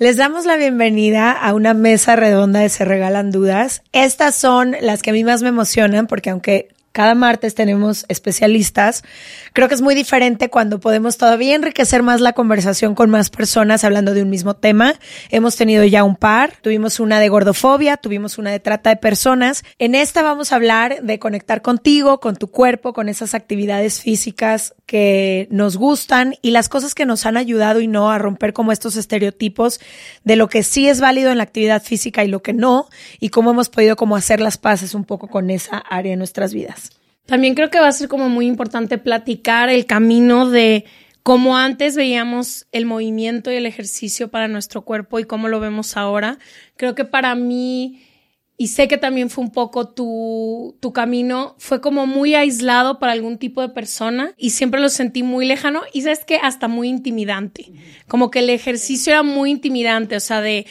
Les damos la bienvenida a una mesa redonda de Se Regalan Dudas. Estas son las que a mí más me emocionan porque aunque cada martes tenemos especialistas. Creo que es muy diferente cuando podemos todavía enriquecer más la conversación con más personas hablando de un mismo tema. Hemos tenido ya un par, tuvimos una de gordofobia, tuvimos una de trata de personas. En esta vamos a hablar de conectar contigo, con tu cuerpo, con esas actividades físicas que nos gustan y las cosas que nos han ayudado y no a romper como estos estereotipos de lo que sí es válido en la actividad física y lo que no y cómo hemos podido como hacer las paces un poco con esa área de nuestras vidas. También creo que va a ser como muy importante platicar el camino de cómo antes veíamos el movimiento y el ejercicio para nuestro cuerpo y cómo lo vemos ahora. Creo que para mí, y sé que también fue un poco tu, tu camino, fue como muy aislado para algún tipo de persona y siempre lo sentí muy lejano y sabes que hasta muy intimidante. Como que el ejercicio era muy intimidante, o sea, de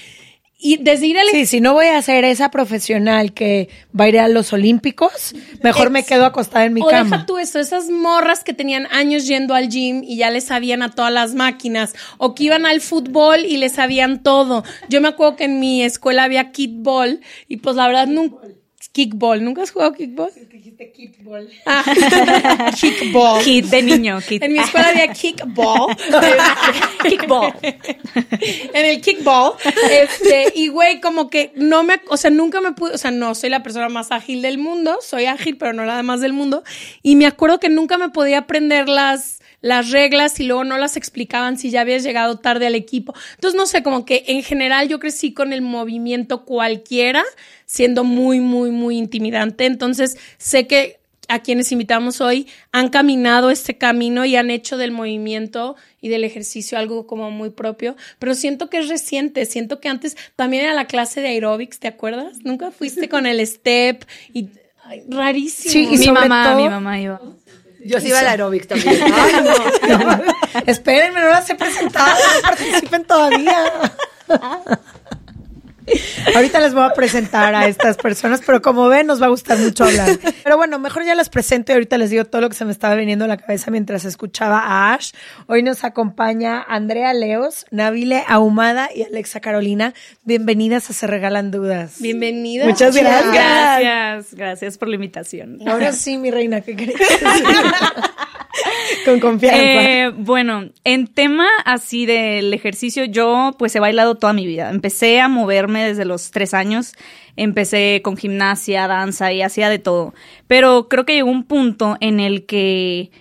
y desde ir al... Sí, si no voy a ser esa profesional que va a ir a los Olímpicos, mejor me quedo acostada en mi o cama. deja tú eso, esas morras que tenían años yendo al gym y ya les sabían a todas las máquinas, o que iban al fútbol y les sabían todo. Yo me acuerdo que en mi escuela había kickball y pues la verdad nunca Kickball. ¿Nunca has jugado kickball? Dijiste kickball. Ah, kickball. Kit de niño. Kit. En mi escuela había kickball. kickball. en el kickball. Este, y güey, como que no me, o sea, nunca me pude, o sea, no soy la persona más ágil del mundo. Soy ágil, pero no la más del mundo. Y me acuerdo que nunca me podía aprender las, las reglas y luego no las explicaban si ya habías llegado tarde al equipo. Entonces, no sé, como que en general yo crecí con el movimiento cualquiera siendo muy, muy, muy intimidante. Entonces, sé que a quienes invitamos hoy han caminado este camino y han hecho del movimiento y del ejercicio algo como muy propio, pero siento que es reciente, siento que antes también era la clase de aerobics, ¿te acuerdas? Nunca fuiste con el step y rarísimo. Sí, y mi mamá, mi mamá iba. Yo sí iba al aerobics también. Ay, no. Espérenme, no las he presentado, no participen todavía. Ahorita les voy a presentar a estas personas, pero como ven, nos va a gustar mucho hablar. Pero bueno, mejor ya las presento y ahorita les digo todo lo que se me estaba viniendo a la cabeza mientras escuchaba a Ash. Hoy nos acompaña Andrea Leos, Nabile Ahumada y Alexa Carolina. Bienvenidas a Se Regalan Dudas. Bienvenidas. Muchas gracias. Gracias, gracias por la invitación. Ahora sí, mi reina, ¿qué querés decir? Con confianza. Eh, bueno, en tema así del ejercicio, yo pues he bailado toda mi vida. Empecé a moverme desde los tres años. Empecé con gimnasia, danza y hacía de todo. Pero creo que llegó un punto en el que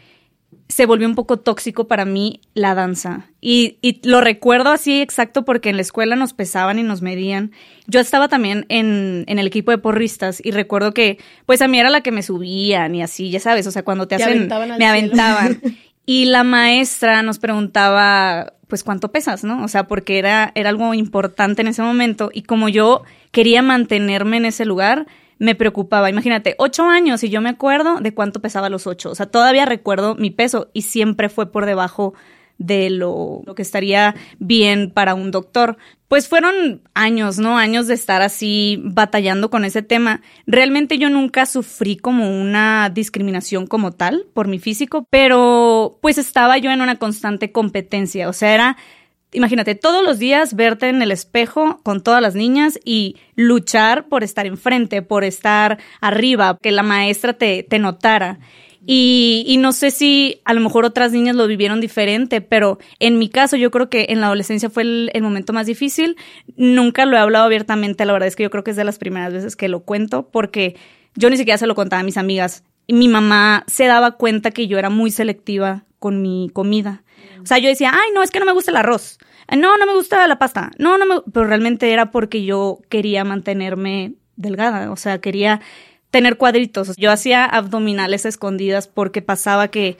se volvió un poco tóxico para mí la danza. Y, y, lo recuerdo así exacto porque en la escuela nos pesaban y nos medían. Yo estaba también en, en, el equipo de porristas y recuerdo que pues a mí era la que me subían y así, ya sabes, o sea, cuando te, Te hacen, aventaban me cielo. aventaban. y la maestra nos preguntaba pues cuánto pesas, ¿no? O sea, porque era, era algo importante en ese momento y como yo quería mantenerme en ese lugar, me preocupaba. Imagínate, ocho años y yo me acuerdo de cuánto pesaba los ocho. O sea, todavía recuerdo mi peso y siempre fue por debajo de lo, lo, que estaría bien para un doctor. Pues fueron años, ¿no? Años de estar así batallando con ese tema. Realmente yo nunca sufrí como una discriminación como tal por mi físico, pero pues estaba yo en una constante competencia. O sea, era imagínate, todos los días verte en el espejo con todas las niñas y luchar por estar enfrente, por estar arriba, que la maestra te, te notara. Y, no sé si a lo mejor otras niñas lo vivieron diferente, pero en mi caso yo creo que en la adolescencia fue el, el, momento más difícil. Nunca lo he hablado abiertamente, la verdad es que yo creo que es de las primeras veces que lo cuento, porque yo ni siquiera se lo contaba a mis amigas. Y mi mamá se daba cuenta que yo era muy selectiva con mi comida. O sea, yo decía, ay, no, es que no me gusta el arroz. No, no me gusta la pasta. No, no me... Pero realmente era porque yo quería mantenerme delgada. O sea, quería tener cuadritos. Yo hacía abdominales escondidas porque pasaba que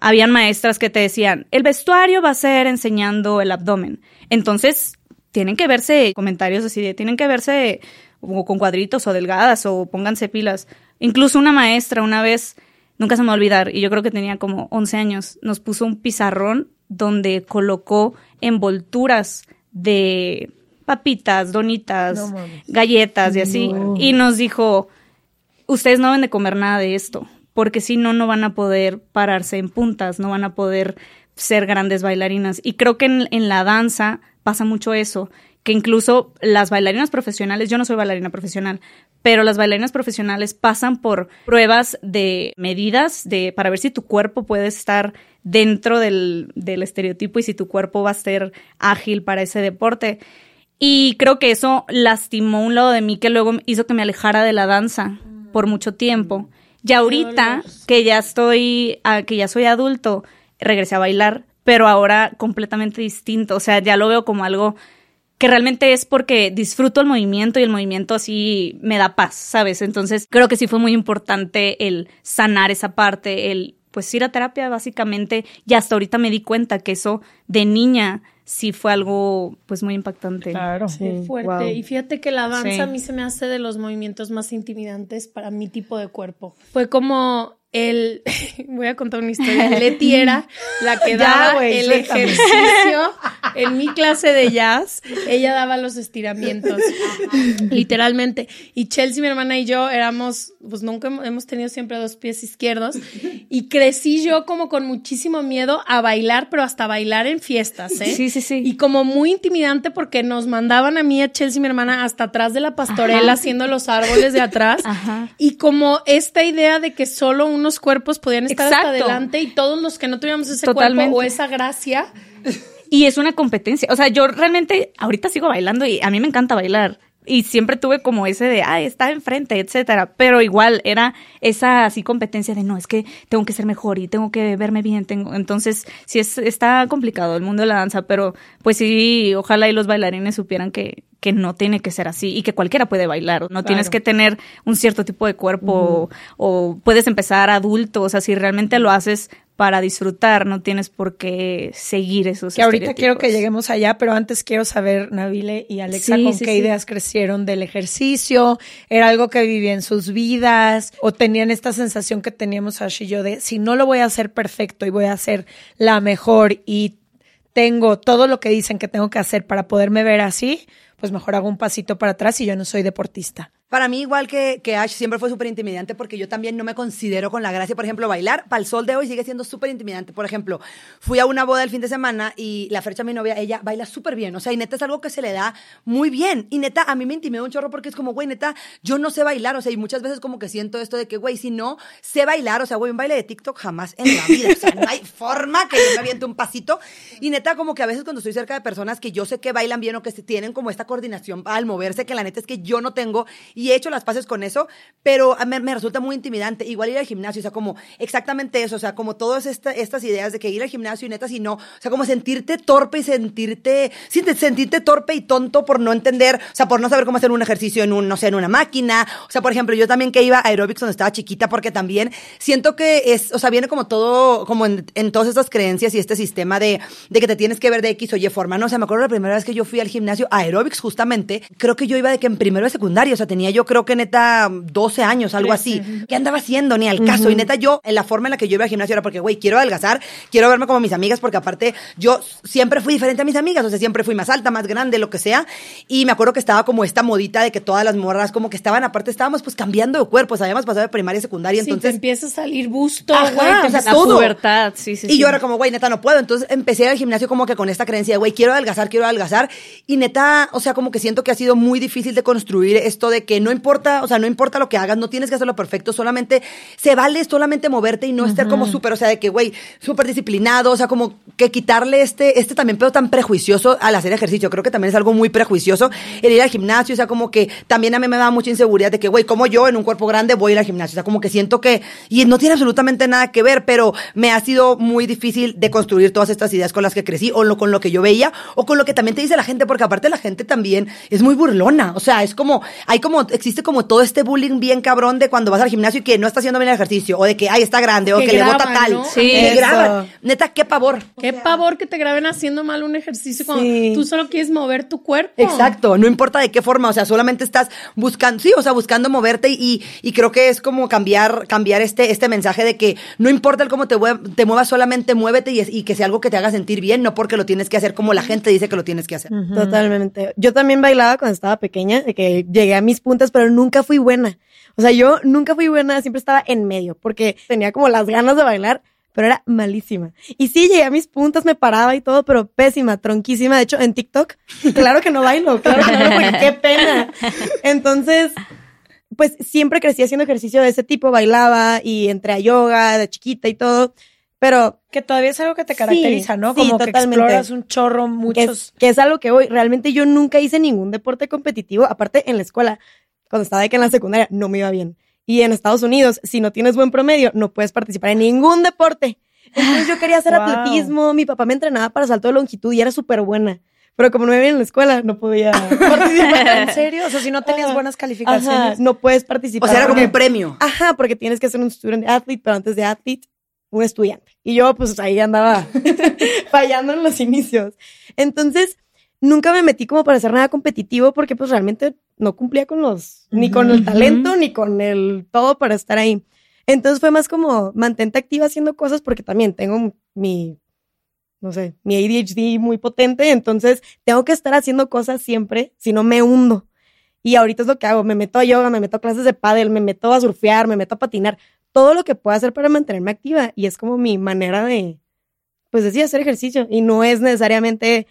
habían maestras que te decían, el vestuario va a ser enseñando el abdomen. Entonces, tienen que verse comentarios así de, tienen que verse o con cuadritos o delgadas o pónganse pilas. Incluso una maestra una vez, nunca se me va a olvidar, y yo creo que tenía como 11 años, nos puso un pizarrón donde colocó envolturas de papitas, donitas, No galletas y así. Y nos dijo, ustedes no deben de comer nada de esto, porque si no, no van a poder pararse en puntas, no van a poder ser grandes bailarinas. Y creo que en, en la danza pasa mucho eso, que incluso las bailarinas profesionales, yo no soy bailarina profesional, pero las bailarinas profesionales pasan por pruebas de medidas de, para ver si tu cuerpo puede estar dentro del, del estereotipo y si tu cuerpo va a ser ágil para ese deporte. Y creo que eso lastimó un lado de mí que luego hizo que me alejara de la danza por mucho tiempo. Y ahorita que ya estoy, ah, que ya soy adulto, regresé a bailar, pero ahora completamente distinto. O sea, ya lo veo como algo que realmente es porque disfruto el movimiento y el movimiento así me da paz, ¿sabes? Entonces creo que sí fue muy importante el sanar esa parte, el pues ir a terapia básicamente y hasta ahorita me di cuenta que eso de niña sí fue algo pues muy impactante. Claro. Qué fuerte. Wow. Y fíjate que la danza Sí. a mí se me hace de los movimientos más intimidantes para mi tipo de cuerpo. Fue como el, voy a contar una historia. Leti era la que Ya, daba güey, el suéltame. ejercicio en mi clase de jazz. Ella daba los estiramientos, literalmente. Y Chelsea, mi hermana y yo éramos, pues nunca hemos- tenido siempre dos pies izquierdos. Y crecí yo como con muchísimo miedo a bailar, pero hasta bailar en fiestas, ¿eh? Sí, sí, sí. Y como muy intimidante porque nos mandaban a mí, a Chelsea, mi hermana, hasta atrás de la pastorela, Ajá. haciendo los árboles de atrás. Ajá. Y como esta idea de que solo unos cuerpos podían estar hasta adelante y todos los que no tuviéramos ese Totalmente. cuerpo o esa gracia. Y es una competencia. O sea, yo realmente ahorita sigo bailando y a mí me encanta bailar. Y siempre tuve como ese de, ay, está enfrente, etcétera. Pero igual era esa así competencia de, no, es que tengo que ser mejor y tengo que verme bien. Tengo... Entonces, sí es, está complicado el mundo de la danza, pero pues sí, ojalá y los bailarines supieran que, que no tiene que ser así y que cualquiera puede bailar. No tienes que tener un cierto tipo de cuerpo o, o puedes empezar adulto. O sea, si realmente lo haces para disfrutar, no tienes por qué seguir esos Que ahorita quiero que lleguemos allá, pero antes quiero saber, Nabile y Alexa, Sí, con sí, qué sí. ideas crecieron del ejercicio, era algo que vivía en sus vidas, o tenían esta sensación que teníamos Ash y yo de, si no lo voy a hacer perfecto y voy a hacer la mejor y tengo todo lo que dicen que tengo que hacer para poderme ver así, pues mejor hago un pasito para atrás y yo no soy deportista. Para mí, igual que, Ash, siempre fue súper intimidante porque yo también no me considero con la gracia. Por ejemplo, bailar, para el sol de hoy sigue siendo súper intimidante. Por ejemplo, fui a una boda el fin de semana y la fecha mi novia, ella baila súper bien. O sea, y neta es algo que se le da muy bien. Y neta, a mí me intimida un chorro porque es como, güey, neta, yo no sé bailar. O sea, y muchas veces como que siento esto de que, güey, si no sé bailar, o sea, güey, un baile de TikTok jamás en la vida. O sea, no hay forma que yo me aviente un pasito. Y neta, como que a veces cuando estoy cerca de personas que yo sé que bailan bien o que tienen como esta coordinación al moverse, que la neta es que yo no tengo y he hecho las paces con eso, pero a- me, me resulta muy intimidante. Igual ir al gimnasio, o sea, como exactamente eso, o sea, como todas esta- estas ideas de que ir al gimnasio y neta, si no, o sea, como sentirte torpe y sentirte, sentirte torpe y tonto por no entender, o sea, por no saber cómo hacer un ejercicio en un, no sé, en una máquina. O sea, por ejemplo, yo también que iba a aerobics cuando estaba chiquita, porque también siento que es, o sea, viene como todo, como en, en todas estas creencias y este sistema de, de que te tienes que ver de X o Y forma, ¿no? O sea, me acuerdo la primera vez que yo fui al gimnasio aerobics justamente, creo que yo iba de que en primero de secundaria, o sea, tenía yo creo que neta 12 años, algo así. ¿Qué andaba haciendo? Ni al caso. Y neta, yo, en la forma en la que yo iba al gimnasio era porque, güey, quiero adelgazar, quiero verme como mis amigas, porque aparte yo siempre fui diferente a mis amigas, o sea, siempre fui más alta, más grande, lo que sea. Y me acuerdo que estaba como esta modita de que todas las morras como que estaban, aparte estábamos pues cambiando de cuerpos, habíamos pasado de primaria a secundaria, si te entonces... empieza a salir busto, güey, o sea, La todo. pubertad, sí, sí, Y sí. yo era como, güey, neta, no puedo. Entonces empecé a ir al gimnasio como que con esta creencia de, güey, quiero adelgazar, quiero adelgazar. Y neta, o sea, como que siento que ha sido muy difícil de construir esto de que no importa, o sea, no importa lo que hagas, no tienes que hacerlo perfecto, solamente se vale solamente moverte y no estar como súper, o sea, de que, güey, súper disciplinado, o sea, como que quitarle este, este también pedo tan prejuicioso al hacer ejercicio. Creo que también es algo muy prejuicioso el ir al gimnasio, o sea, como que también a mí me da mucha inseguridad de que, güey, como yo en un cuerpo grande voy a ir al gimnasio, o sea, como que siento que, y no tiene absolutamente nada que ver, pero me ha sido muy difícil de construir todas estas ideas con las que crecí, o lo, con lo que yo veía, o con lo que también te dice la gente, porque aparte la gente también es muy burlona, o sea, es como, hay como existe como todo este bullying bien cabrón de cuando vas al gimnasio y que no está haciendo bien el ejercicio, o de que, ay, está grande, o Que que, le bota tal. ¿no? Sí, que eso. graban. Neta, qué pavor. Qué pavor que te graben haciendo mal un ejercicio cuando Sí. tú solo quieres mover tu cuerpo. Exacto, no importa de qué forma, o sea, solamente estás buscando, sí, o sea, buscando moverte y, y creo que es como cambiar, cambiar este, este mensaje de que no importa el cómo te, mue- te muevas, solamente muévete y, es- y que sea algo que te haga sentir bien, no porque lo tienes que hacer como la gente dice que lo tienes que hacer. Totalmente. Yo también bailaba cuando estaba pequeña, de que llegué a mis pero nunca fui buena. O sea, yo nunca fui buena, siempre estaba en medio, porque tenía como las ganas de bailar, pero era malísima. Y sí, llegué a mis puntas, me paraba y todo, pero pésima, tronquísima. De hecho, en TikTok, claro que no bailo, claro que no bailo, porque qué pena. Entonces, pues siempre crecí haciendo ejercicio de ese tipo, bailaba y entré a yoga de chiquita y todo, pero Que todavía es algo que te caracteriza, ¿no? sí, Como que totalmente. exploras un chorro, que muchos. es, que es algo que voy. Realmente yo nunca hice ningún deporte competitivo, aparte en la escuela, cuando estaba de que en la secundaria no me iba bien. Y en Estados Unidos, si no tienes buen promedio, no puedes participar en ningún deporte. Entonces yo quería hacer Wow. atletismo, mi papá me entrenaba para salto de longitud y era súper buena. Pero como no me iba bien en la escuela, no podía participar. ¿En serio? O sea, si no tenías Ajá. buenas Ajá, calificaciones. no puedes O participar. sea, era como un premio. Ajá, porque tienes que ser un student athlete, pero antes de athlete, un estudiante. Y yo, pues ahí andaba fallando en los inicios. Entonces, nunca me metí como para hacer nada competitivo porque pues realmente no cumplía con los, ni con el talento, ni con el todo para estar ahí. Entonces fue más como mantente activa haciendo cosas porque también tengo mi, no sé, mi ADHD muy potente, entonces tengo que estar haciendo cosas siempre, si no me hundo. Y ahorita es lo que hago, me meto a yoga, me meto a clases de pádel, me meto a surfear, me meto a patinar, todo lo que pueda hacer para mantenerme activa y es como mi manera de, pues decir, hacer ejercicio y no es necesariamente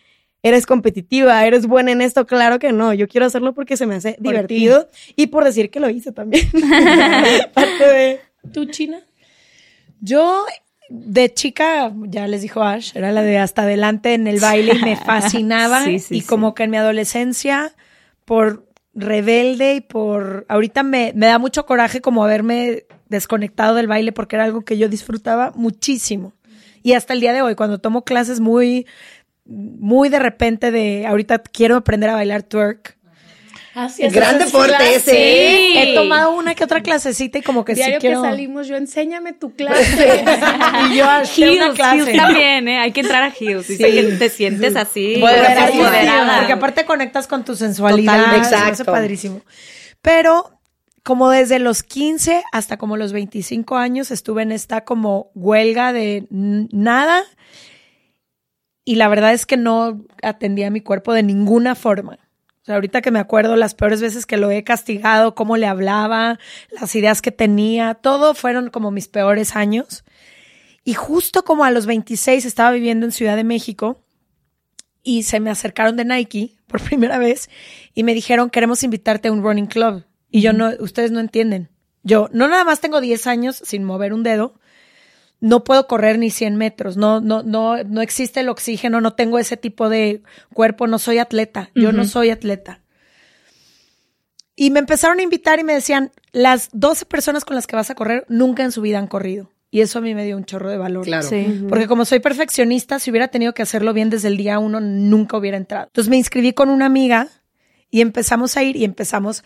eres competitiva, eres buena en esto, claro que no, yo quiero hacerlo porque se me hace Por divertido y por decir que lo hice también. Parte de... ¿Tú, China? Yo, de chica, ya les dijo Ash, era la de hasta adelante en el baile y me fascinaba. Sí, sí, y sí. como que en mi adolescencia, por rebelde y por. Ahorita me, me da mucho coraje como haberme desconectado del baile porque era algo que yo disfrutaba muchísimo. Y hasta el día de hoy, cuando tomo clases muy, muy de repente de ahorita quiero aprender a bailar twerk. Así Gran deporte ese. Sí. He tomado una que otra clasecita y como que Diario sí quiero. que salimos, yo enséñame tu clase. y yo una Heels, clase. También, ¿eh? Hay que entrar a Heels. Dice que te sientes así. Empoderadísima, empoderada. Porque aparte conectas con tu sensualidad. Exacto. padrísimo. Pero como desde los 15 hasta como los 25 años estuve en esta como huelga de nada. Y la verdad es que no atendía a mi cuerpo de ninguna forma. O sea, ahorita que me acuerdo las peores veces que lo he castigado, cómo le hablaba, las ideas que tenía, todo fueron como mis peores años. Y justo como a los 26 estaba viviendo en Ciudad de México y se me acercaron de Nike por primera vez y me dijeron, queremos invitarte a un running club. Y yo no, ustedes no entienden. Yo no nada más tengo 10 años sin mover un dedo, no puedo correr ni 100 metros, no, no, no, no existe el oxígeno, no tengo ese tipo de cuerpo, no soy atleta, yo no soy atleta. Y me empezaron a invitar y me decían, las 12 personas con las que vas a correr nunca en su vida han corrido. Y eso a mí me dio un chorro de valor. Claro. Sí. Porque como soy perfeccionista, si hubiera tenido que hacerlo bien desde el día uno, nunca hubiera entrado. Entonces me inscribí con una amiga y empezamos a ir y empezamos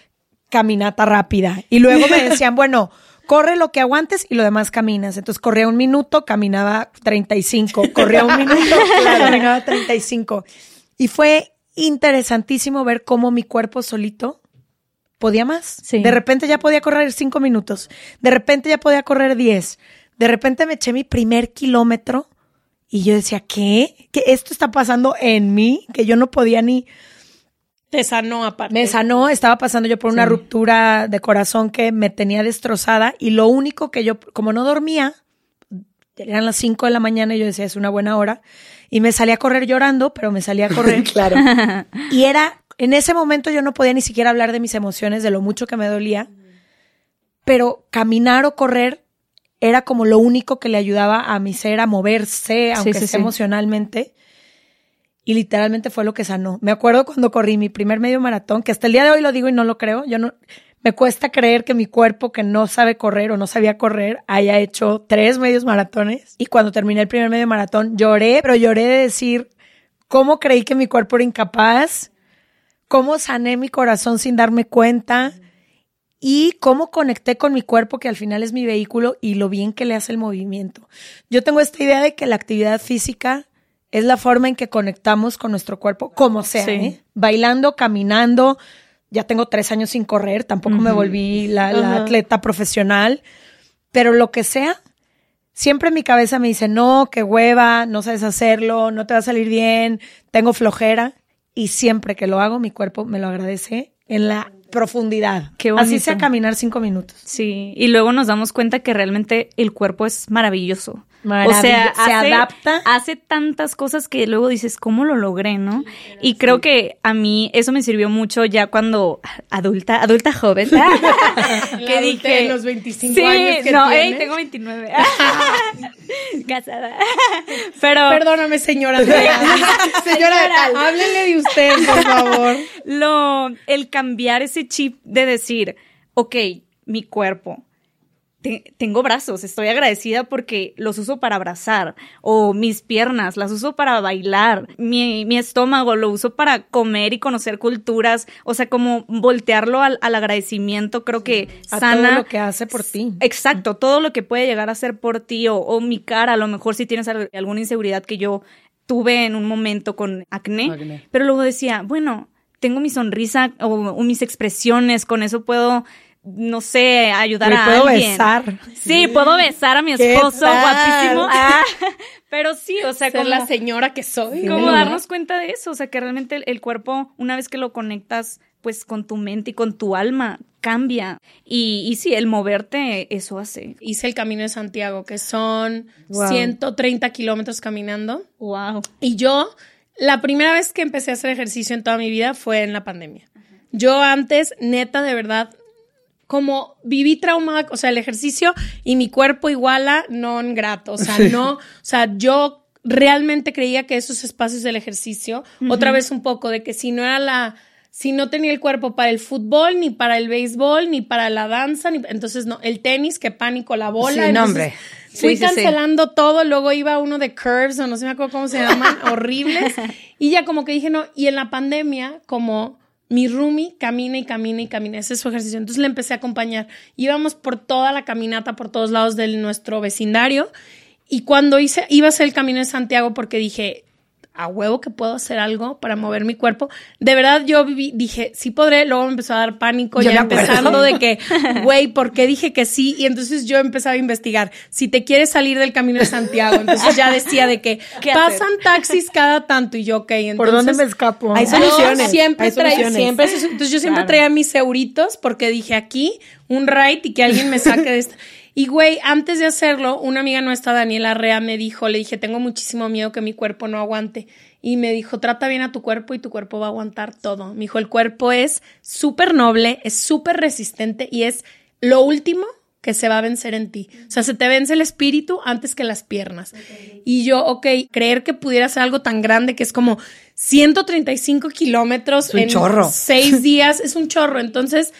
caminata rápida. Y luego me decían, bueno, corre lo que aguantes y lo demás caminas. Entonces corría un minuto, caminaba 35. Corría un minuto, caminaba 35. Y fue interesantísimo ver cómo mi cuerpo solito podía más. Sí. De repente ya podía correr cinco minutos. De repente ya podía correr 10. De repente me eché mi primer kilómetro y yo decía, ¿qué? ¿Que esto está pasando en mí? Que yo no podía ni... Te sanó aparte. Me sanó, estaba pasando yo por una ruptura de corazón que me tenía destrozada y lo único que yo, como no dormía, eran las 5 de la mañana y yo decía, es una buena hora, y me salía a correr llorando, pero me salía a correr. Claro. Y era, en ese momento yo no podía ni siquiera hablar de mis emociones, de lo mucho que me dolía, pero caminar o correr era como lo único que le ayudaba a mi ser a moverse, aunque sí, sí. emocionalmente. Y literalmente fue lo que sanó. Me acuerdo cuando corrí mi primer medio maratón, que hasta el día de hoy lo digo y no lo creo. Yo no, me cuesta creer que mi cuerpo que no sabe correr o no sabía correr haya hecho tres medios maratones. Y cuando terminé el primer medio maratón lloré, pero lloré de decir cómo creí que mi cuerpo era incapaz, cómo sané mi corazón sin darme cuenta y cómo conecté con mi cuerpo, que al final es mi vehículo, y lo bien que le hace el movimiento. Yo tengo esta idea de que la actividad física es la forma en que conectamos con nuestro cuerpo, como sea, Sí. ¿eh? bailando, caminando. Ya tengo tres años sin correr, tampoco me volví la, atleta profesional, pero lo que sea, siempre en mi cabeza me dice, no, qué hueva, no sabes hacerlo, no te va a salir bien, tengo flojera. Y siempre que lo hago, mi cuerpo me lo agradece en la profundidad. Qué Así sea caminar cinco minutos. Sí, y luego nos damos cuenta que realmente el cuerpo es maravilloso. O sea, Se hace, adapta. hace tantas cosas que luego dices, ¿cómo lo logré, no? Y creo que a mí eso me sirvió mucho ya cuando adulta, adulta joven, que adulta dije de los 25 sí, años que no, ey, tienes. tengo 29. Casada. Pero Perdóname, señora Andrea. señora, Señora. háblele de usted, por favor. lo, el cambiar ese chip de decir, ok, mi cuerpo, te- tengo brazos, estoy agradecida porque los uso para abrazar, o mis piernas las uso para bailar, mi, mi estómago lo uso para comer y conocer culturas, o sea, como voltearlo al, al agradecimiento, creo que A sana. todo lo que hace por ti. Exacto, todo lo que puede llegar a ser por ti o, o mi cara, a lo mejor si tienes al- alguna inseguridad que yo tuve en un momento con acné, Acné. pero luego decía, bueno, tengo mi sonrisa o, o mis expresiones, con eso puedo, no sé, ayudar Me a puedo alguien. besar. Sí, puedo besar a mi ¿Qué esposo, guapísimo. Ah, pero sí, o sea, Ser como la señora que soy. como ¿no? darnos cuenta de eso, o sea, que realmente el, el cuerpo, una vez que lo conectas, pues con tu mente y con tu alma, cambia. Y, y sí, el moverte, eso hace. Hice el Camino de Santiago, que son Wow. 130 kilómetros caminando. Wow. Y yo, la primera vez que empecé a hacer ejercicio en toda mi vida fue en la pandemia. Yo antes, neta, de verdad, como viví traumada, o sea, el ejercicio y mi cuerpo iguala non grato. O sea, no, o sea, yo realmente creía que esos espacios del ejercicio, otra vez un poco de que si no era la, si no tenía el cuerpo para el fútbol, ni para el béisbol, ni para la danza, ni, entonces no, el tenis, qué pánico, la bola. Sí, no, entonces, hombre. Fui Sí, sí, sí. cancelando todo, luego iba uno de curves o no sé me acuerdo cómo se llaman, horribles. Y ya como que dije, no, y en la pandemia, como mi roomie camina y camina y camina, ese es su ejercicio. Entonces le empecé a acompañar. Íbamos por toda la caminata, por todos lados de nuestro vecindario. Y cuando hice, iba a hacer el camino de Santiago porque dije, a huevo que puedo hacer algo para mover mi cuerpo. De verdad, yo viví- dije, sí podré. Luego me empezó a dar pánico, Yo ya empezando de que, güey, ¿por qué dije que sí? Y entonces yo empezaba a investigar. Si te quieres salir del camino de Santiago, entonces ya decía de que pasan taxis cada tanto. Y yo, ok, entonces. ¿Por dónde me escapo? Hay Yo soluciones, siempre hay traía, soluciones. siempre, entonces yo siempre Claro. traía mis euritos porque dije aquí un ride y que alguien me saque de esta. Y güey, antes de hacerlo, una amiga nuestra, Daniela Rea, me dijo, le dije, tengo muchísimo miedo que mi cuerpo no aguante. Y me dijo, trata bien a tu cuerpo y tu cuerpo va a aguantar todo. Me dijo, el cuerpo es súper noble, es súper resistente y es lo último que se va a vencer en ti. O sea, se te vence el espíritu antes que las piernas. Y yo, ok, creer que pudiera ser algo tan grande que es como 135 kilómetros en chorro. seis días, es un chorro. Entonces,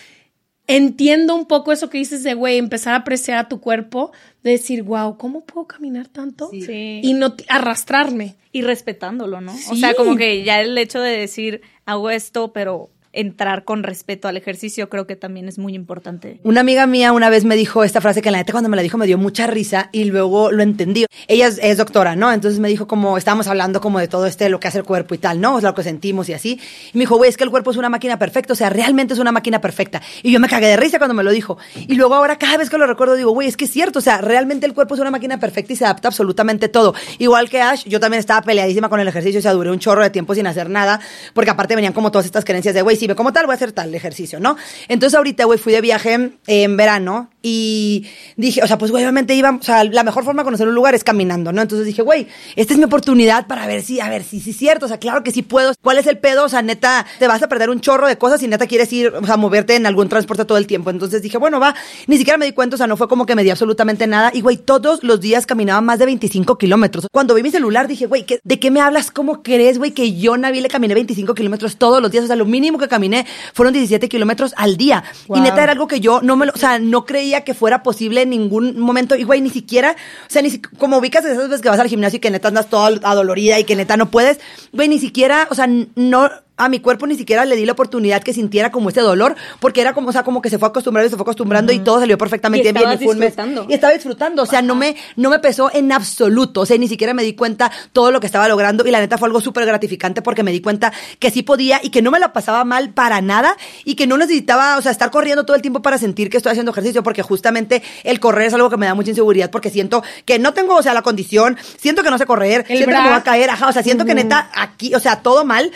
entiendo un poco eso que dices de, güey, empezar a apreciar a tu cuerpo, de decir, wow, ¿cómo puedo caminar tanto? Sí. Y no arrastrarme. Y respetándolo, ¿no? O sea, como que ya el hecho de decir, hago esto, pero entrar con respeto al ejercicio creo que también es muy importante. Una amiga mía una vez me dijo esta frase que la neta cuando me la dijo me dio mucha risa y luego lo entendí. Ella es, es doctora, ¿no? Entonces me dijo como, estábamos hablando como de todo este, lo que hace el cuerpo y tal, ¿no? O sea, lo que sentimos y así. Y me dijo, güey, es que el cuerpo es una máquina perfecta, o sea, realmente es una máquina perfecta. Y yo me cagué de risa cuando me lo dijo. Y luego ahora cada vez que lo recuerdo digo, güey, es que es cierto, o sea, realmente el cuerpo es una máquina perfecta y se adapta absolutamente todo. Igual que Ash, yo también estaba peleadísima con el ejercicio, o sea, duré un chorro de tiempo sin hacer nada, porque aparte venían como todas estas creencias de, güey, si me como tal, voy a hacer tal ejercicio, ¿no? Entonces ahorita, güey, fui de viaje en verano y dije, o sea, pues güey, obviamente iba, o sea, la mejor forma de conocer un lugar es caminando, ¿no? Entonces dije, güey, esta es mi oportunidad para ver si, a ver, si sí es cierto, o sea, claro que sí puedo. ¿Cuál es el pedo? O sea, neta, te vas a perder un chorro de cosas y neta quieres ir, o sea, moverte en algún transporte todo el tiempo. Entonces dije, bueno, va, ni siquiera me di cuenta, o sea, no fue como que me di absolutamente nada. Y güey, todos los días caminaba más de 25 kilómetros. Cuando vi mi celular dije, güey, ¿qué- ¿de qué me hablas? ¿Cómo crees, güey, que yo, Navi, le caminé 25 kilómetros todos los días? O sea, lo mínimo que caminé fueron 17 kilómetros al día. Y neta era algo que yo no me lo, o sea, no creía que fuera posible en ningún momento. Y güey, ni siquiera, o sea, ni como ubicas esas veces que vas al gimnasio y que neta andas toda adolorida y que neta no puedes, güey, ni siquiera, o sea, no a mi cuerpo ni siquiera le di la oportunidad que sintiera como ese dolor, porque era como, o sea, como que se fue acostumbrando y se fue acostumbrando y todo salió perfectamente Y bien. estabas fue un mes. disfrutando. Y estaba disfrutando, o sea, no me, no me pesó en absoluto, o sea, ni siquiera me di cuenta todo lo que estaba logrando y la neta fue algo súper gratificante porque me di cuenta que sí podía y que no me la pasaba mal para nada y que no necesitaba, o sea, estar corriendo todo el tiempo para sentir que estoy haciendo ejercicio porque justamente el correr es algo que me da mucha inseguridad porque siento que no tengo, o sea, la condición, siento que no sé correr, El siento que me voy a caer, ajá, o sea, siento que neta aquí, o sea, todo mal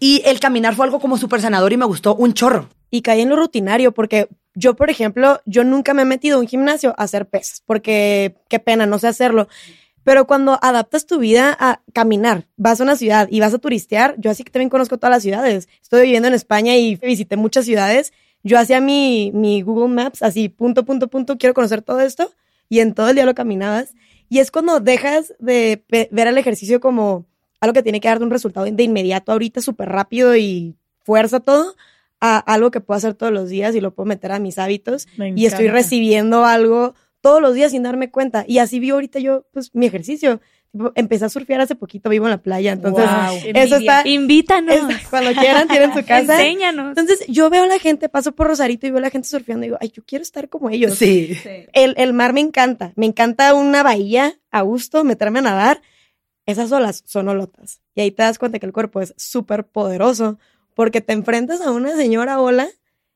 y el caminar fue algo como súper sanador y me gustó un chorro. y caí en lo rutinario porque yo, por ejemplo, yo nunca me he metido a un gimnasio a hacer pesas porque qué pena, no sé hacerlo. Pero cuando adaptas tu vida a caminar, vas a una ciudad y vas a turistear, yo así que también conozco todas las ciudades. Estoy viviendo en España y visité muchas ciudades. Yo hacía mi, mi Google Maps así, punto, punto, punto, quiero conocer todo esto. Y en todo el día lo caminabas. Y es cuando dejas de ver el ejercicio como algo que tiene que darte un resultado de inmediato, ahorita súper rápido y fuerza todo, a algo que puedo hacer todos los días y lo puedo meter a mis hábitos. Me Y estoy recibiendo algo todos los días sin darme cuenta. Y así vi ahorita yo, pues, mi ejercicio. Empecé a surfear hace poquito, vivo en la playa. Entonces, Wow. eso está, Invítanos. es- cuando quieran, tienen su casa. Enséñanos. Entonces, yo veo a la gente, paso por Rosarito y veo a la gente surfeando y digo, ay, yo quiero estar como ellos. Sí. El, el mar me encanta. Me encanta una bahía a gusto, meterme a nadar. Esas olas son olotas. Y ahí te das cuenta que el cuerpo es súper poderoso porque te enfrentas a una señora ola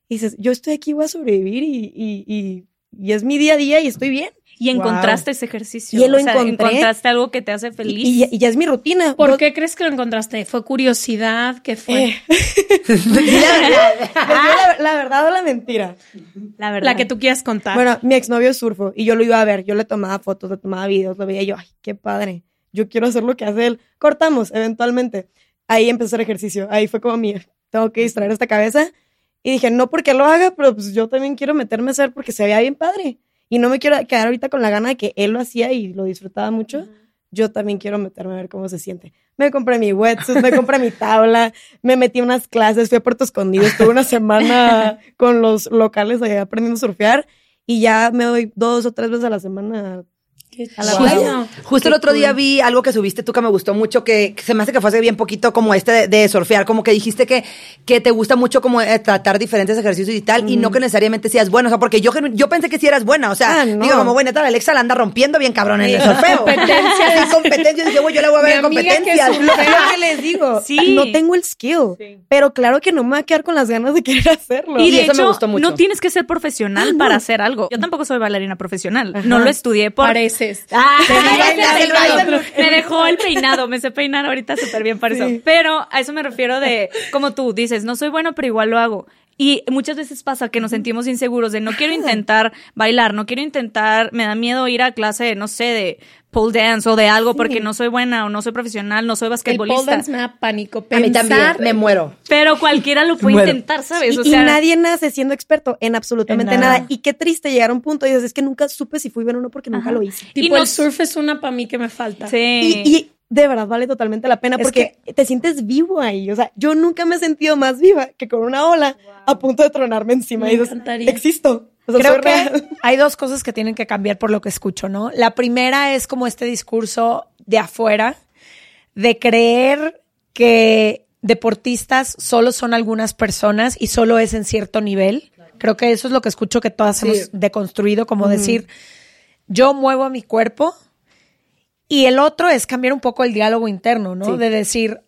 y dices, yo estoy aquí, voy a sobrevivir y, y, y, y es mi día a día y estoy bien. Y encontraste ese ejercicio. Y lo o sea, encontré. encontraste algo que te hace feliz. Y, y- y ya es mi rutina. ¿Por Vos- qué crees que lo encontraste? ¿Fue curiosidad? ¿Qué fue? Eh, ¿les digo la, la verdad o la mentira? la verdad. La que tú quieras contar. Bueno, mi exnovio es surfo y yo lo iba a ver, yo le tomaba fotos, le tomaba videos, lo veía y yo, ay, qué padre, yo quiero hacer lo que hace él. Cortamos, eventualmente. Ahí empezó el ejercicio, ahí fue como mi, tengo que distraer esta cabeza. Y dije, no porque lo haga, pero pues yo también quiero meterme a hacer porque se veía bien padre. Y no me quiero quedar ahorita con la gana de que él lo hacía y lo disfrutaba mucho. Yo también quiero meterme a ver cómo se siente. Me compré mi wetsuit, me compré mi tabla, me metí unas clases, fui a Puerto Escondido, estuve una semana con los locales allá aprendiendo a surfear y ya me doy dos o tres veces a la semana Qué a la chido. playa. Justo el otro día vi algo que subiste tú que me gustó mucho, que, que se me hace que fue hace bien poquito como este de, de surfear, como que dijiste que, que te gusta mucho como eh, tratar diferentes ejercicios y tal, y no que necesariamente seas buena, o sea, porque yo, yo pensé que sí eras buena, o sea, Ah, no. digo como, bueno, neta, la Alexa la anda rompiendo bien cabrón en el surfeo. Competencia. Sí, competencia, dije, yo la voy a ver en amiga que que les digo, Sí. no tengo el skill, pero claro que no me voy a quedar con las ganas de querer hacerlo. Y Y de eso me hecho, gustó mucho. no tienes que ser profesional para hacer algo. Yo tampoco soy bailarina profesional. No lo estudié por... Ah, Te. Me dejó el peinado, me sé peinar ahorita súper bien para eso. Pero a eso me refiero de, como tú dices, no soy bueno, pero igual lo hago. Y muchas veces pasa que nos sentimos inseguros de no quiero intentar bailar, no quiero intentar, me da miedo ir a clase, no sé, de pole dance o de algo porque no soy buena o no soy profesional, no soy El pole basquetbolista. dance me da pánico. A mí también, Pensar- me muero. Pero cualquiera lo puede intentar, ¿sabes? Y, O y sea, nadie nace siendo experto en absolutamente En nada. nada. Y qué triste llegar a un punto y dices, es que nunca supe si fui bueno o no porque nunca lo hice. Tipo, Y no- el surf es una para mí que me falta. Sí. Y, y de verdad vale totalmente la pena Es porque te sientes vivo ahí. O sea, yo nunca me he sentido más viva que con una ola a punto de tronarme encima. Me y dices, encantaría. existo. O sea, Creo que hay dos cosas que tienen que cambiar por lo que escucho, ¿no? La primera es como este discurso de afuera de creer que deportistas solo son algunas personas y solo es en cierto nivel. Creo que eso es lo que escucho que todas hemos deconstruido, como decir, yo muevo mi cuerpo y el otro es cambiar un poco el diálogo interno, ¿no? Sí. De decir,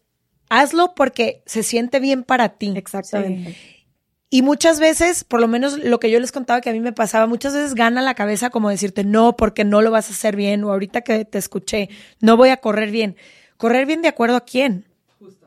hazlo porque se siente bien para ti. Exactamente. Y muchas veces, por lo menos lo que yo les contaba que a mí me pasaba, muchas veces gana la cabeza como decirte, no, porque no lo vas a hacer bien, o ahorita que te escuché, no voy a correr bien. Correr bien de acuerdo a quién.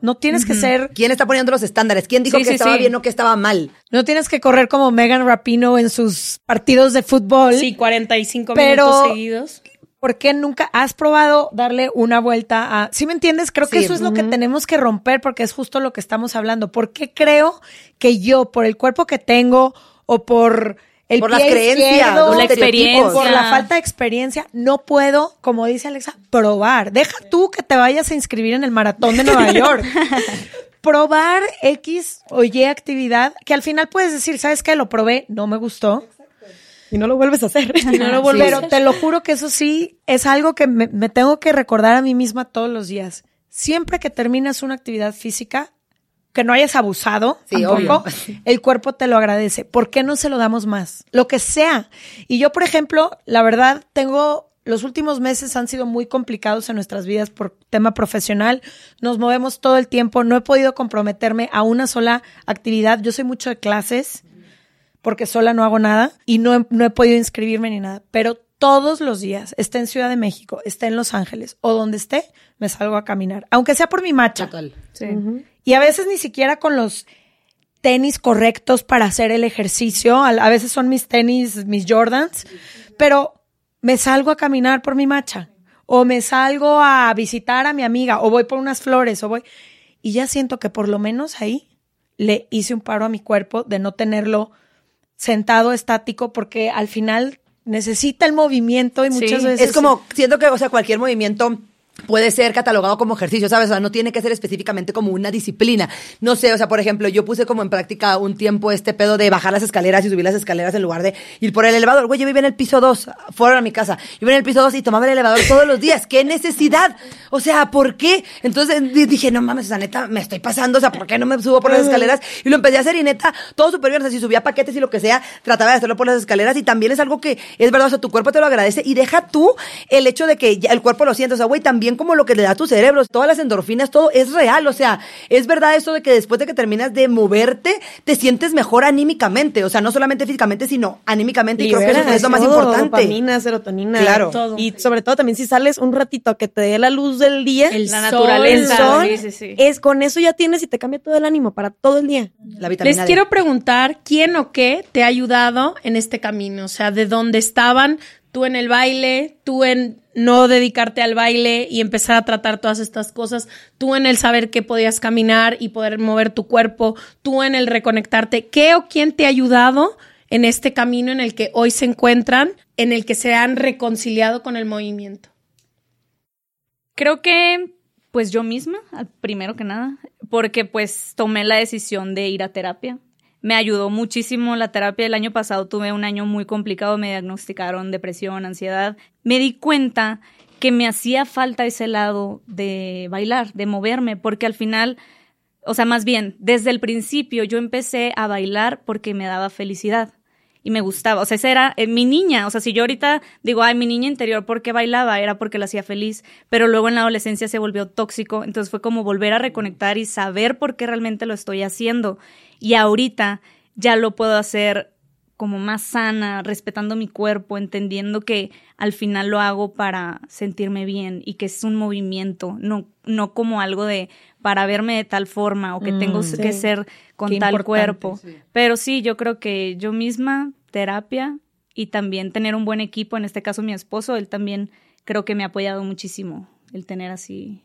No tienes que ser, ¿Quién está poniendo los estándares? ¿Quién dijo Sí, que sí, estaba sí. bien o que estaba mal? no tienes que correr como Megan Rapino en sus partidos de fútbol. Sí, 45 Pero- minutos seguidos. ¿Por qué nunca has probado darle una vuelta a... ¿Sí me entiendes? Creo que eso es lo que tenemos que romper porque es justo lo que estamos hablando. ¿Por qué creo que yo, por el cuerpo que tengo o por el Por las creencias, los la experiencia. por la falta de experiencia, no puedo, como dice Alexa, probar. Deja tú que te vayas a inscribir en el maratón de Nueva York. probar X o Y actividad que al final puedes decir, ¿sabes qué? Lo probé, no me gustó. Y no lo vuelves a hacer. Y no lo vuelves a Pero te lo juro que eso sí es algo que me, me tengo que recordar a mí misma todos los días. Siempre que terminas una actividad física, que no hayas abusado, Sí, tampoco, obvio. el cuerpo te lo agradece. ¿Por qué no se lo damos más? Lo que sea. Y yo, por ejemplo, la verdad, tengo los últimos meses han sido muy complicados en nuestras vidas por tema profesional. Nos movemos todo el tiempo. No he podido comprometerme a una sola actividad. Yo soy mucho de clases porque sola no hago nada y no he, no he podido inscribirme ni nada. Pero todos los días, esté en Ciudad de México, esté en Los Ángeles o donde esté, me salgo a caminar. Aunque sea por mi macha. Total. Y a veces ni siquiera con los tenis correctos para hacer el ejercicio. A, a veces son mis tenis, mis Jordans, pero me salgo a caminar por mi macha. O me salgo a visitar a mi amiga, o voy por unas flores, o voy. Y ya siento que por lo menos ahí le hice un paro a mi cuerpo de no tenerlo sentado estático, porque al final necesita el movimiento y muchas Sí. veces. Es como, siento que, o sea, cualquier movimiento puede ser catalogado como ejercicio, ¿sabes? O sea, no tiene que ser específicamente como una disciplina. No sé, o sea, por ejemplo, yo puse como en práctica un tiempo este pedo de bajar las escaleras y subir las escaleras en lugar de ir por el elevador. Güey, yo vivía en el piso 2, fuera de mi casa. Yo vivía en el piso 2 y tomaba el elevador todos los días. ¿Qué necesidad? O sea, ¿por qué? Entonces di- dije, no mames, o sea, neta, me estoy pasando, o sea, ¿por qué no me subo por las escaleras? Y lo empecé a hacer y neta, todo súper bien. O sea, si subía paquetes y lo que sea, trataba de hacerlo por las escaleras y también es algo que es verdad, o sea, tu cuerpo te lo agradece y deja tú el hecho de que ya el cuerpo lo siente, o sea, güey, también como lo que le da a tu cerebro, todas las endorfinas, todo es real, o sea, es verdad eso de que después de que terminas de moverte, te sientes mejor anímicamente, o sea, no solamente físicamente, sino anímicamente, y creo que eso es lo más todo, importante. Dopamina, serotonina. Claro. Todo. Y sobre todo también si sales un ratito a que te dé la luz del día, El La sol, naturaleza. el sol, sí, sí, sí. es con eso ya tienes y te cambia todo el ánimo para todo el día. La vitamina Les D. quiero preguntar quién o qué te ha ayudado en este camino, o sea, de dónde estaban, tú en el baile, tú en no dedicarte al baile y empezar a tratar todas estas cosas, tú en el saber que podías caminar y poder mover tu cuerpo, tú en el reconectarte, ¿qué o quién te ha ayudado en este camino en el que hoy se encuentran, en el que se han reconciliado con el movimiento? Creo que, pues yo misma, primero que nada, porque pues tomé la decisión de ir a terapia. Me ayudó muchísimo la terapia. El año pasado tuve un año muy complicado, me diagnosticaron depresión, ansiedad. Me di cuenta que me hacía falta ese lado de bailar, de moverme, porque al final, o sea, más bien, desde el principio yo empecé a bailar porque me daba felicidad y me gustaba. O sea, esa era eh, mi niña. O sea, si yo ahorita digo, ay, mi niña interior, ¿por qué bailaba? Era porque la hacía feliz. Pero luego en la adolescencia se volvió tóxico. Entonces fue como volver a reconectar y saber por qué realmente lo estoy haciendo. Y ahorita ya lo puedo hacer como más sana, respetando mi cuerpo, entendiendo que al final lo hago para sentirme bien y que es un movimiento, no, no como algo de para verme de tal forma o que tengo que ser con Qué tal cuerpo. Pero sí, yo creo que yo misma, terapia y también tener un buen equipo, en este caso mi esposo, él también creo que me ha apoyado muchísimo el tener así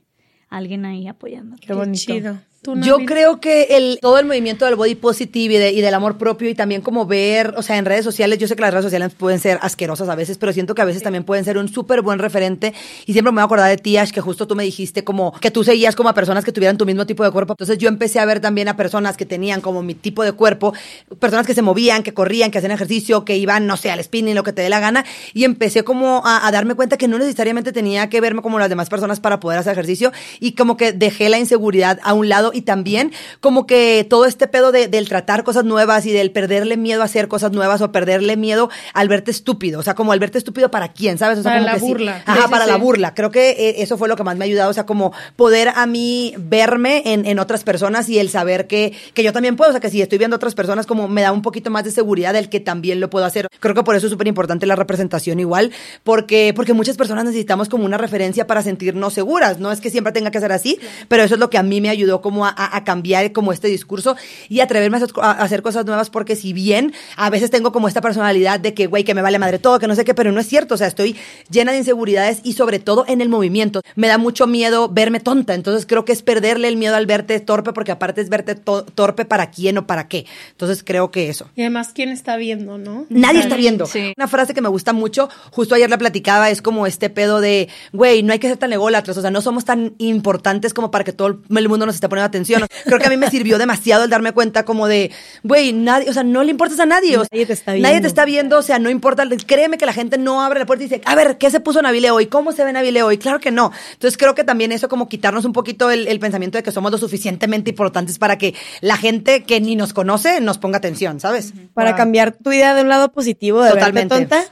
alguien ahí apoyando. Qué bonito. Chido. ¿Tú, Yo creo que el, todo el movimiento del body positive y, de- y del amor propio y también como ver, o sea, en redes sociales, yo sé que las redes sociales pueden ser asquerosas a veces, pero siento que a veces también pueden ser un súper buen referente y siempre me voy a acordar de ti, Ash, que justo tú me dijiste como que tú seguías como a personas que tuvieran tu mismo tipo de cuerpo. Entonces yo empecé a ver también a personas que tenían como mi tipo de cuerpo, personas que se movían, que corrían, que hacían ejercicio, que iban, no sé, al spinning, lo que te dé la gana y empecé como a, a darme cuenta que no necesariamente tenía que verme como las demás personas para poder hacer ejercicio y como que dejé la inseguridad a un lado y también como que todo este pedo de- del tratar cosas nuevas y del perderle miedo a hacer cosas nuevas o perderle miedo al verte estúpido, o sea, como al verte estúpido para quién, ¿sabes? O sea, Para como la que sí. burla. Ajá, Sí, sí, para la burla. Creo que eh, eso fue lo que más me ha ayudado, o sea, como poder a mí verme en, en otras personas y el saber que, que yo también puedo, o sea, que si estoy viendo a otras personas, como me da un poquito más de seguridad del que también lo puedo hacer. Creo que por eso es súper importante la representación igual, porque, porque muchas personas necesitamos como una referencia para sentirnos seguras. No es que siempre tenga que ser así, pero eso es lo que a mí me ayudó como a, a- a cambiar como este discurso y atreverme a hacer, a hacer cosas nuevas, porque si bien a veces tengo como esta personalidad de que, güey, que me vale madre todo, que no sé qué, pero no es cierto. O sea, estoy llena de inseguridades y sobre todo en el movimiento. Me da mucho miedo verme tonta. Entonces creo que es perderle el miedo al verte torpe, porque aparte es verte to- torpe para quién o para qué. Entonces creo que eso. Y además, ¿quién está viendo, no? Nadie está viendo. Sí. Una frase que me gusta mucho, justo ayer la platicaba, es como este pedo de, güey, no hay que ser tan ególatras, o sea, no somos tan importantes como para que todo el mundo nos esté poniendo atención. Creo que a mí me sirvió demasiado el darme cuenta como de, güey, nadie, o sea, no le importas a nadie. o sea, Nadie te está Nadie te viendo. está viendo, o sea, no importa. Créeme que la gente no abre la puerta y dice, a ver, ¿qué se puso Nabile hoy? ¿Cómo se ve Nabile hoy? Claro que no. Entonces creo que también eso como quitarnos un poquito el, el pensamiento de que somos lo suficientemente importantes para que la gente que ni nos conoce nos ponga atención, ¿sabes? Para Wow. cambiar tu idea de un lado positivo, de Totalmente. tonta,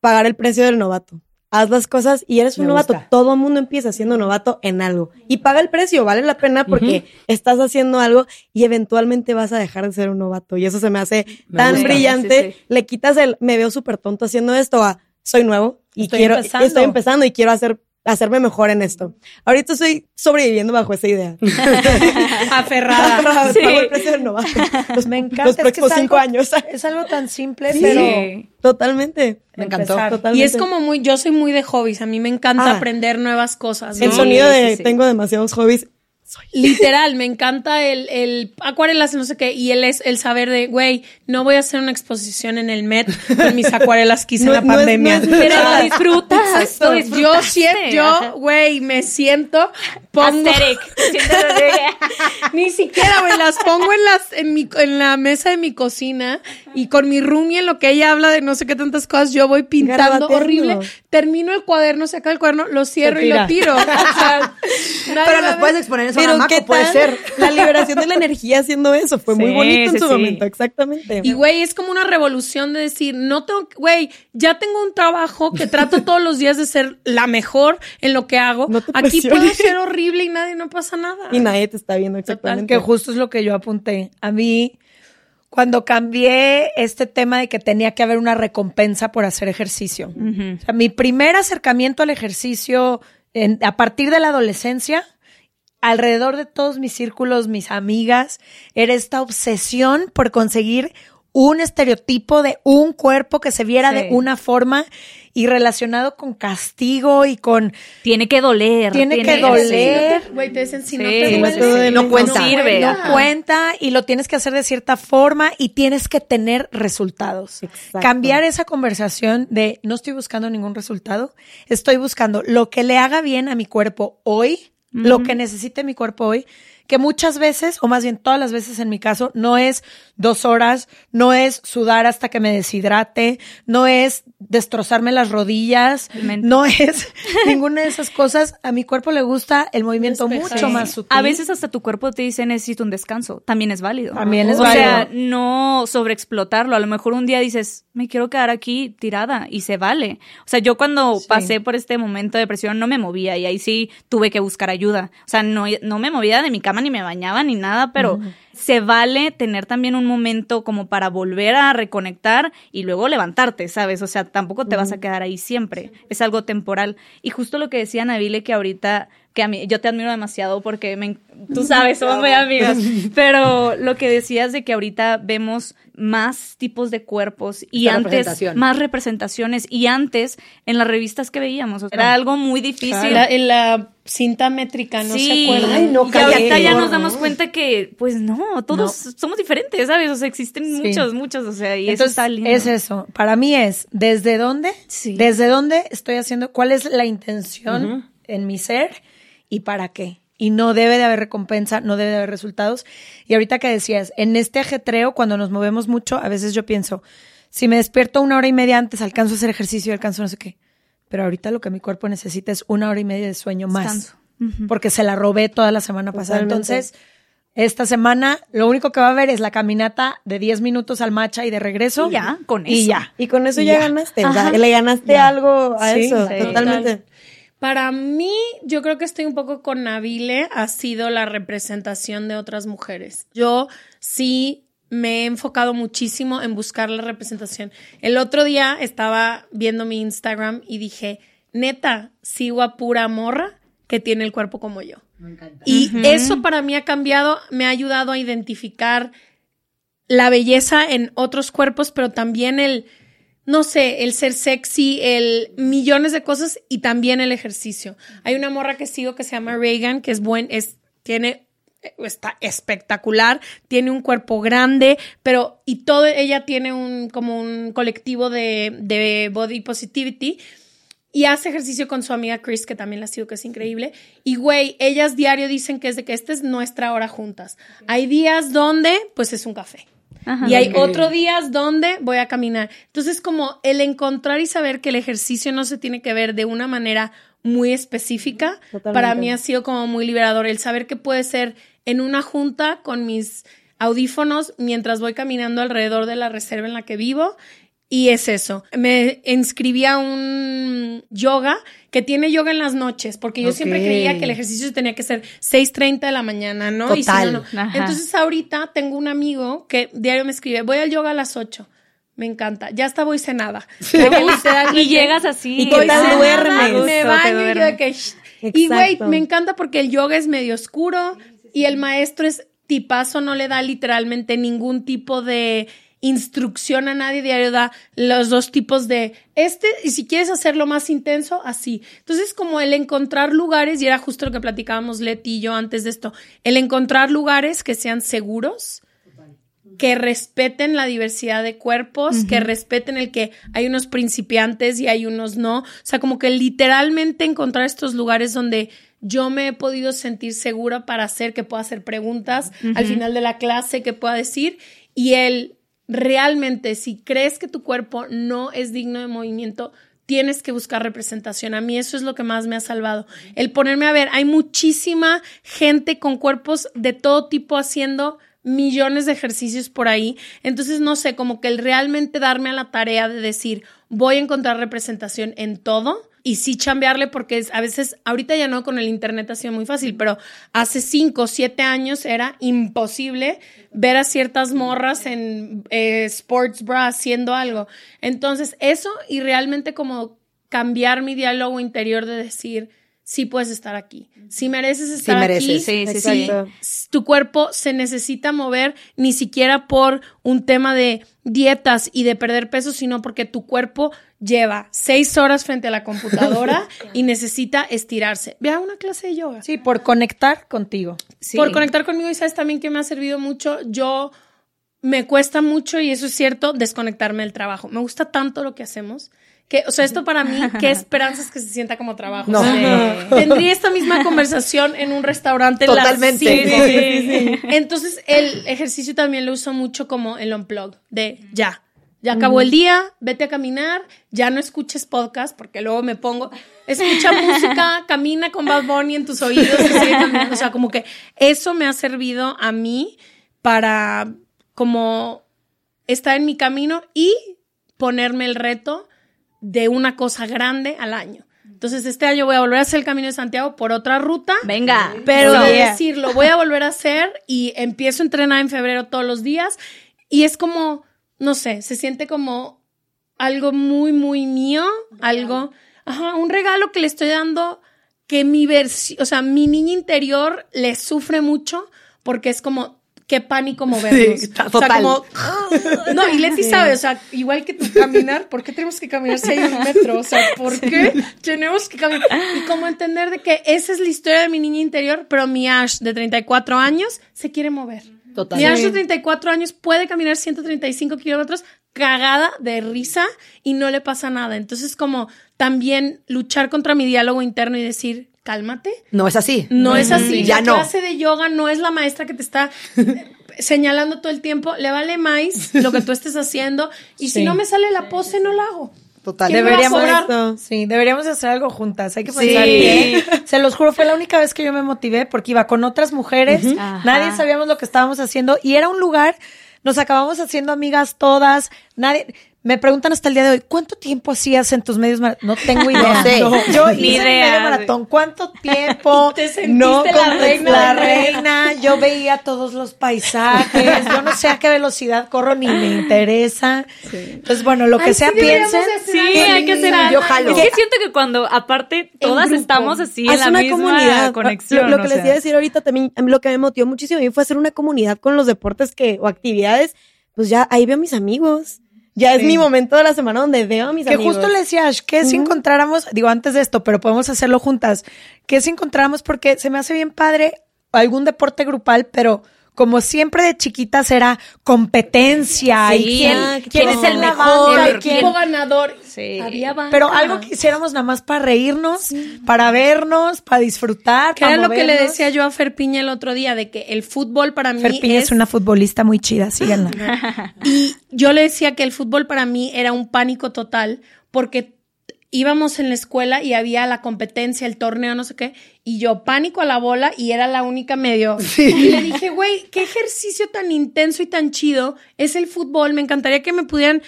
pagar el precio del novato. Haz las cosas y eres un Me novato. gusta. Todo el mundo empieza siendo novato en algo. Y paga el precio, vale la pena porque estás haciendo algo y eventualmente vas a dejar de ser un novato. Y eso se me hace Me tan gusta. brillante. Sí, sí. Le quitas el me veo súper tonto haciendo esto a soy nuevo y Estoy quiero empezando. estoy empezando y quiero hacer hacerme mejor en esto. Ahorita estoy sobreviviendo bajo esa idea. Aferrada. Sí. Pago el precio del novato. Los, Me encanta. los es que próximos es cinco algo- años. Es algo tan simple, Sí. pero Sí. Totalmente. Me encantó. Totalmente. Y es como muy, yo soy muy de hobbies, a mí me encanta Ah. aprender nuevas cosas. El sonido de sí, sí. tengo demasiados hobbies. Literal, me encanta el, el acuarelas, no sé qué, y el, es, el saber de, güey, no voy a hacer una exposición en el Met con mis acuarelas que hice No- en la no es- pandemia. no es- Pero lo disfrutas. Yo siento, yo, güey, me siento, pongo, ni siquiera, güey, las pongo en las, en mi, en la mesa de mi cocina y con mi roomie en lo que ella habla de no sé qué tantas cosas, yo voy pintando Garabateando. horrible, termino el cuaderno, saco el cuaderno, lo cierro y lo tiro. O sea, Pero ver. puedes exponer en Pero qué puede tal ser. la liberación de la energía haciendo eso. Fue muy Sí, bonito en su sí. momento, exactamente. Y güey, es como una revolución de decir, no tengo, güey, ya tengo un trabajo que trato todos los días de ser la mejor en lo que hago. No te Aquí puedo ser horrible y nadie no pasa nada. Y nadie te está viendo exactamente. que justo es lo que yo apunté. A mí, cuando cambié este tema de que tenía que haber una recompensa por hacer ejercicio. O sea, mi primer acercamiento al ejercicio en- a partir de la adolescencia, alrededor de todos mis círculos, mis amigas, era esta obsesión por conseguir un estereotipo de un cuerpo que se viera Sí. de una forma y relacionado con castigo y con Tiene que doler. Tiene que doler. Güey, te dicen, si no te duele, no cuenta. No sirve. no cuenta y lo tienes que hacer de cierta forma y tienes que tener resultados. Exacto. Cambiar esa conversación de no estoy buscando ningún resultado, estoy buscando lo que le haga bien a mi cuerpo hoy, lo que necesite mi cuerpo hoy, que muchas veces, o más bien todas las veces en mi caso, no es dos horas, no es sudar hasta que me deshidrate, no es destrozarme las rodillas, no es ninguna de esas cosas. A mi cuerpo le gusta el movimiento mucho Sí. más sutil. A veces hasta tu cuerpo te dice necesito un descanso. También es válido. También es o sea, válido. no sobreexplotarlo. A lo mejor un día dices, me quiero quedar aquí tirada y se vale. O sea, yo cuando Sí. pasé por este momento de depresión no me movía y ahí sí tuve que buscar ayuda. O sea, no, no me movía de mi cama ni me bañaba ni nada, pero se vale tener también un momento como para volver a reconectar y luego levantarte, ¿sabes? O sea, tampoco te vas a quedar ahí siempre. Es algo temporal. Y justo lo que decía Nabile que ahorita que a mí yo te admiro demasiado porque me, tú sabes, somos muy amigas, pero lo que decías de que ahorita vemos más tipos de cuerpos y Esta antes representación. más representaciones y antes en las revistas que veíamos, o sea, era algo muy difícil. La, en la cinta métrica, ¿no sí, se acuerdan? Ay, no, y ahorita ya nos damos cuenta que, pues no, todos somos diferentes, ¿sabes? O sea, existen Sí. muchos, muchos, o sea, y eso Entonces, está lindo. es eso. Para mí es, ¿desde dónde? Sí. ¿Desde dónde estoy haciendo? ¿Cuál es la intención en mi ser? ¿Y para qué? Y no debe de haber recompensa, no debe de haber resultados. Y ahorita que decías, en este ajetreo, cuando nos movemos mucho, a veces yo pienso, si me despierto una hora y media antes, alcanzo a hacer ejercicio, alcanzo no sé qué. Pero ahorita lo que mi cuerpo necesita es una hora y media de sueño más. Porque se la robé toda la semana pasada. Totalmente. Entonces, esta semana lo único que va a haber es la caminata de 10 minutos al macha y de regreso. Y ya, con Y eso. ya. Y con eso Y ya, ya. ganaste. Ajá. le ganaste algo a Sí, eso. sí. totalmente. Para mí, yo creo que estoy un poco con Nabile, ha sido la representación de otras mujeres. Yo sí me he enfocado muchísimo en buscar la representación. El otro día estaba viendo mi Instagram y dije, neta, sigo a pura morra que tiene el cuerpo como yo. Y eso para mí ha cambiado, me ha ayudado a identificar la belleza en otros cuerpos, pero también el, no sé, el ser sexy, el millones de cosas y también el ejercicio. Hay una morra que sigo que se llama Reagan, que es buen, es, tiene, está espectacular, tiene un cuerpo grande, pero, y todo, ella tiene un, como un colectivo de, de body positivity. y hace ejercicio con su amiga Chris, que también la sigo, que es increíble. Y güey, ellas diario dicen que es de que esta es nuestra hora juntas. Hay días donde, pues es un café. Ajá. y hay otros días donde voy a caminar. Entonces, como el encontrar y saber que el ejercicio no se tiene que ver de una manera muy específica, Totalmente. para mí ha sido como muy liberador. El saber que puede ser en una junta con mis audífonos mientras voy caminando alrededor de la reserva en la que vivo. Y es eso. Me inscribí a un yoga que tiene yoga en las noches, porque yo siempre creía que el ejercicio tenía que ser 6.30 de la mañana, ¿no? Y si no, no. Entonces ahorita tengo un amigo que diario me escribe, voy al yoga a las 8. Me encanta. Ya hasta voy cenada. Y llegas así. ¿Y qué Voy tal duermes? Me baño y yo de que... shh. Y güey, me encanta porque el yoga es medio oscuro y el maestro es tipazo, no le da literalmente ningún tipo de instrucción a nadie, diario da los dos tipos de este, y si quieres hacerlo más intenso, así. Entonces, como el encontrar lugares, y era justo lo que platicábamos Leti y yo antes de esto, el encontrar lugares que sean seguros, que respeten la diversidad de cuerpos, que respeten el que hay unos principiantes y hay unos no. O sea, como que literalmente encontrar estos lugares donde yo me he podido sentir segura para hacer, que pueda hacer preguntas al final de la clase, que pueda decir, y el realmente, si crees que tu cuerpo no es digno de movimiento, tienes que buscar representación. A mí eso es lo que más me ha salvado. El ponerme a ver, hay muchísima gente con cuerpos de todo tipo haciendo millones de ejercicios por ahí. Entonces, no sé, como que el realmente darme a la tarea de decir, voy a encontrar representación en todo y sí chambearle porque es, a veces, ahorita ya no con el internet ha sido muy fácil, pero hace cinco o siete años era imposible ver a ciertas morras en eh, sports bra haciendo algo. Entonces, eso y realmente como cambiar mi diálogo interior de decir, sí puedes estar aquí, sí mereces estar mereces. aquí, Sí, sí, sí, tu cuerpo se necesita mover ni siquiera por un tema de dietas y de perder peso, sino porque tu cuerpo lleva seis horas frente a la computadora y necesita estirarse. Ve a una clase de yoga. Sí, por conectar contigo. Sí. Por conectar conmigo y sabes también que me ha servido mucho. Yo me cuesta mucho, y eso es cierto, desconectarme del trabajo. Me gusta tanto lo que hacemos. Que, o sea, esto para mí, qué esperanzas que se sienta como trabajo. No. O sea, tendría esta misma conversación en un restaurante. Totalmente. cinco. Sí, Entonces, el ejercicio también lo uso mucho como el unplug, de ya. Ya acabó el día, vete a caminar, ya no escuches podcast, porque luego me pongo, escucha música, camina con Bad Bunny en tus oídos, y sigue caminando. O sea, como que eso me ha servido a mí para como estar en mi camino y ponerme el reto de una cosa grande al año. Entonces, este año voy a volver a hacer el Camino de Santiago por otra ruta. Venga. Pero Eso. de decir, lo voy a volver a hacer y empiezo a entrenar en febrero todos los días y es como, no sé, se siente como algo muy, muy mío, algo, ajá, un regalo que le estoy dando que mi versión, o sea, mi niña interior le sufre mucho porque es como, qué pánico movernos. Sí, ta- o sea, total. como, no, y Leti sabe, o sea, igual que tú caminar, ¿por qué tenemos que caminar si hay un metro? O sea, ¿por qué tenemos que caminar? Y como entender de que esa es la historia de mi niña interior, pero mi Ash de 34 años se quiere mover. Total. Mi Ash de 34 años puede caminar 135 kilómetros cagada de risa y no le pasa nada. Entonces, como también luchar contra mi diálogo interno y decir, cálmate, No es así. no es así. Ya la no. clase de yoga no es la maestra que te está señalando todo el tiempo. Le vale más lo que tú estés haciendo. Y si Sí. no me sale la pose, no la hago. Total. ¿Quién me va a Deberíamos, sí, deberíamos hacer algo juntas. Hay que Sí. pensar bien. Se los juro, fue la única vez que yo me motivé porque iba con otras mujeres. Nadie sabíamos lo que estábamos haciendo y era un lugar. Nos acabamos haciendo amigas todas. Nadie. Me preguntan hasta el día de hoy, ¿cuánto tiempo hacías en tus medios maratón? No tengo idea. No sé. Yo Ni hice idea, medio maratón. ¿Cuánto tiempo? Y te sentiste no, la reina la reina. Yo veía todos los paisajes. Yo no sé a qué velocidad corro ni me interesa. Entonces, bueno, lo que Ay, sea sí, piensen. Sí, hay que hacer así. algo. Yo jalo. Es que siento que cuando, aparte, todas estamos así en la una misma comunidad. conexión. Lo, lo que les sea. iba a decir ahorita también, lo que me motivó muchísimo a mí fue hacer una comunidad con los deportes que, o actividades. Pues ya ahí veo a mis amigos. Ya es mi momento de la semana donde veo a mis Que amigos. justo le decía, Ash, que si encontráramos, digo antes de esto, pero podemos hacerlo juntas, que si encontráramos, porque se me hace bien padre algún deporte grupal, pero como siempre de chiquitas era competencia Sí, y quién, ah, quién es el mejor, el quién- equipo ganador. Sí. Había banca. pero algo que hiciéramos nada más para reírnos, para vernos, para disfrutar. Que era lo que le decía yo a Fer Piña el otro día, de que el fútbol para mí Fer Piña es, es una futbolista muy chida, síganla. Y yo le decía que el fútbol para mí era un pánico total porque íbamos en la escuela y había la competencia, el torneo, no sé qué, y yo pánico a la bola y era la única medio. Y le dije, güey, qué ejercicio tan intenso y tan chido es el fútbol. Me encantaría que me pudieran,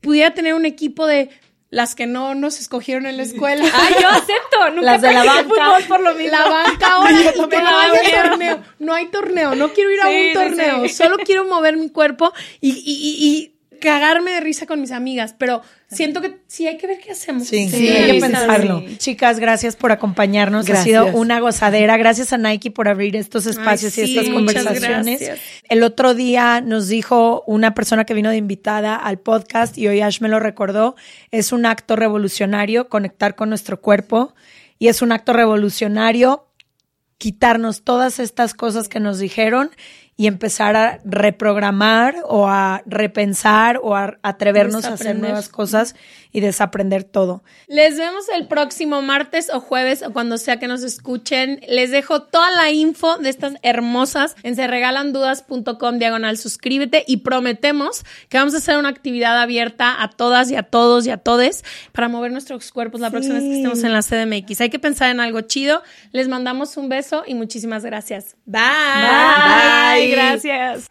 pudiera tener un equipo de las que no nos escogieron en la escuela. Ah, yo acepto. Nunca Las de la banca. fútbol por lo mismo. La banca ahora, no banca. torneo. No hay torneo, no quiero ir a un torneo. Solo quiero mover mi cuerpo y, y- y- y cagarme de risa con mis amigas. Pero siento que sí hay que ver qué hacemos. Sí, Sí, hay que sí. pensarlo. Chicas, gracias por acompañarnos. Ha sido una gozadera. Gracias a Nike por abrir estos espacios Ay, y estas conversaciones. El otro día nos dijo una persona que vino de invitada al podcast y hoy Ash me lo recordó. Es un acto revolucionario conectar con nuestro cuerpo y es un acto revolucionario quitarnos todas estas cosas que nos dijeron y empezar a reprogramar o a repensar o a atrevernos a hacer nuevas cosas y desaprender todo. Les vemos el próximo martes o jueves o cuando sea que nos escuchen. Les dejo toda la info de estas hermosas en serregalandudas.com diagonal suscríbete y prometemos que vamos a hacer una actividad abierta a todas y a todos y a todes para mover nuestros cuerpos la próxima vez que estemos en la CDMX. Hay que pensar en algo chido. Les mandamos un beso y muchísimas gracias. Bye. Bye. Gracias.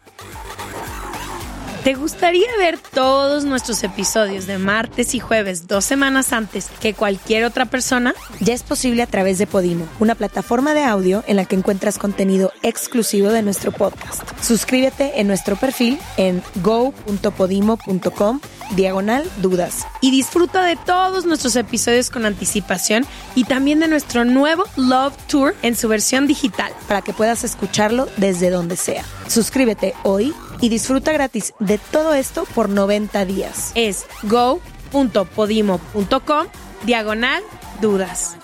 ¿Te gustaría ver todos nuestros episodios de martes y jueves dos semanas antes que cualquier otra persona? Ya es posible a través de Podimo, una plataforma de audio en la que encuentras contenido exclusivo de nuestro podcast. Suscríbete en nuestro perfil en go.podimo.com diagonal dudas. Y disfruta de todos nuestros episodios con anticipación y también de nuestro nuevo Love Tour en su versión digital para que puedas escucharlo desde donde sea. Suscríbete hoy y disfruta gratis de todo esto por 90 días. Es go.podimo.com diagonal dudas.